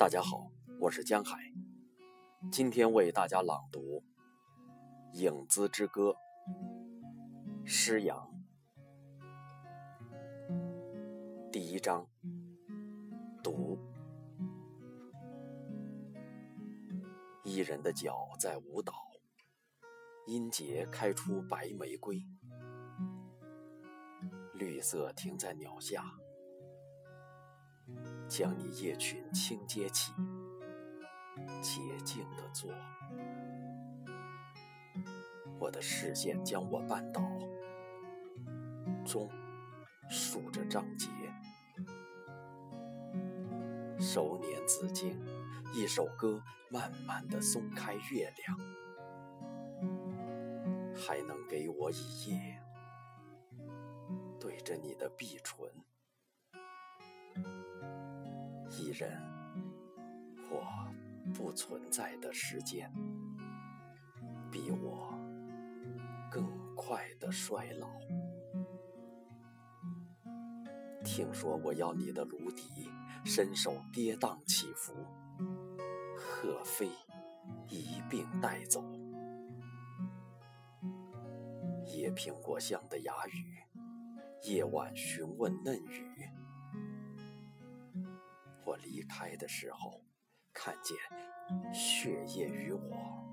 大家好，我是江海，今天为大家朗读《影子之歌》诗阳。第一章，读。一人的脚在舞蹈，音节开出白玫瑰，绿色停在鸟下。将你夜裙轻接起，洁净的坐。我的视线将我绊倒，钟数着章节。收捻紫荆，一首歌慢慢的松开月亮，还能给我一夜，对着你的碧唇。一人，或不存在的时间，比我更快的衰老。听说我要你的芦笛，伸手跌宕起伏，鹤飞一并带走。野苹果香的哑语，夜晚询问嫩语。我离开的时候，看见血液与我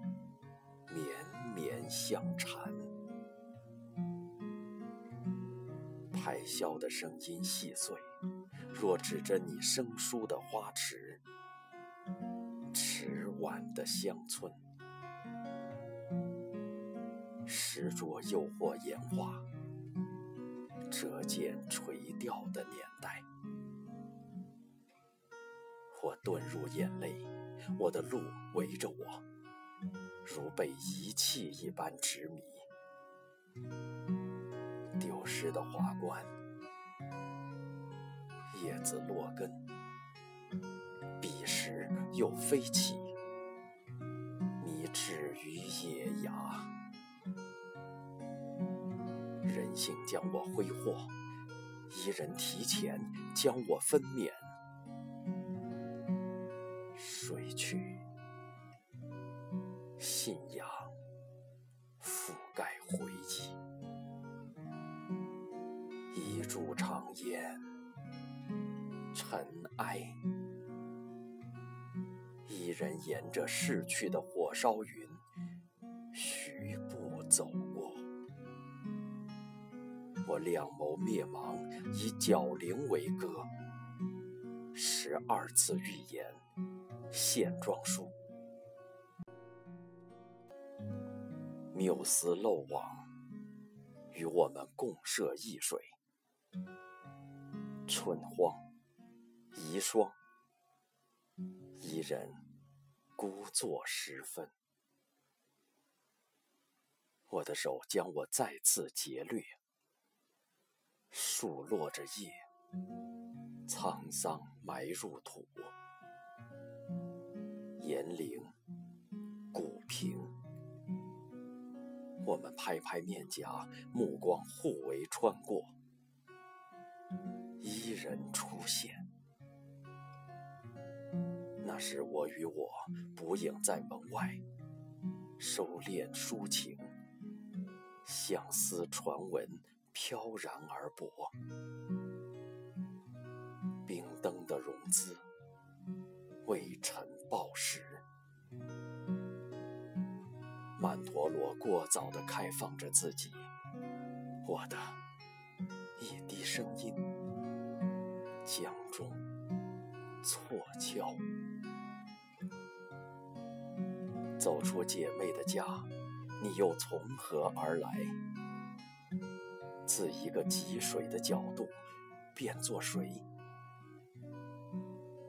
绵绵相缠，拍箫的声音细碎，若指着你生疏的花池，迟晚的乡村，石桌诱惑岩画，折剑垂钓的年我遁入眼泪，我的路围着我，如被遗弃一般执迷。丢失的花冠，叶子落根，彼时又飞起，你止于野崖。人性将我挥霍，一人提前将我分娩。睡去，信仰覆盖回忆，一柱长烟，尘埃。一人沿着逝去的火烧云，徐步走过。我两眸灭亡，以角铃为歌，十二次预言。现状书，缪斯漏网，与我们共涉易水。春荒，遗霜，一人孤坐时分。我的手将我再次劫掠，树落着叶，沧桑埋入土。岩陵，古平，我们拍拍面颊，目光互为穿过。伊人出现，那时我与我不应在门外，收敛抒情，相思传闻飘然而薄，冰灯的融资。未尘暴石，曼陀罗过早地开放着自己。我的一滴声音，江中错敲。走出姐妹的家，你又从何而来？自一个汲水的角度，变作谁？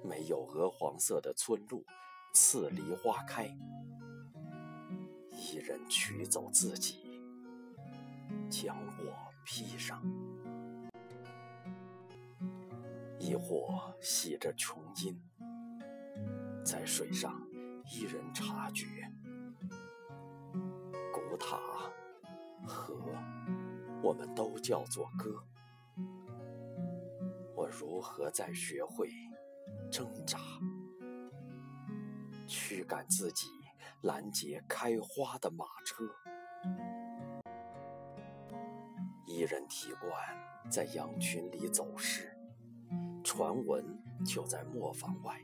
没有鹅黄色的村路，刺梨花开，一人取走自己，将我披上；亦或系着琼音，在水上，一人察觉。古塔、河，我们都叫做歌。我如何在学会？挣扎，驱赶自己拦截开花的马车。一人提罐在羊群里走失，传闻就在磨坊外。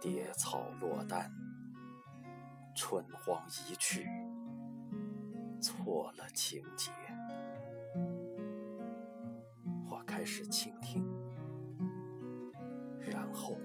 蝶草落单，春荒一去。错了情节。我开始倾听。然后。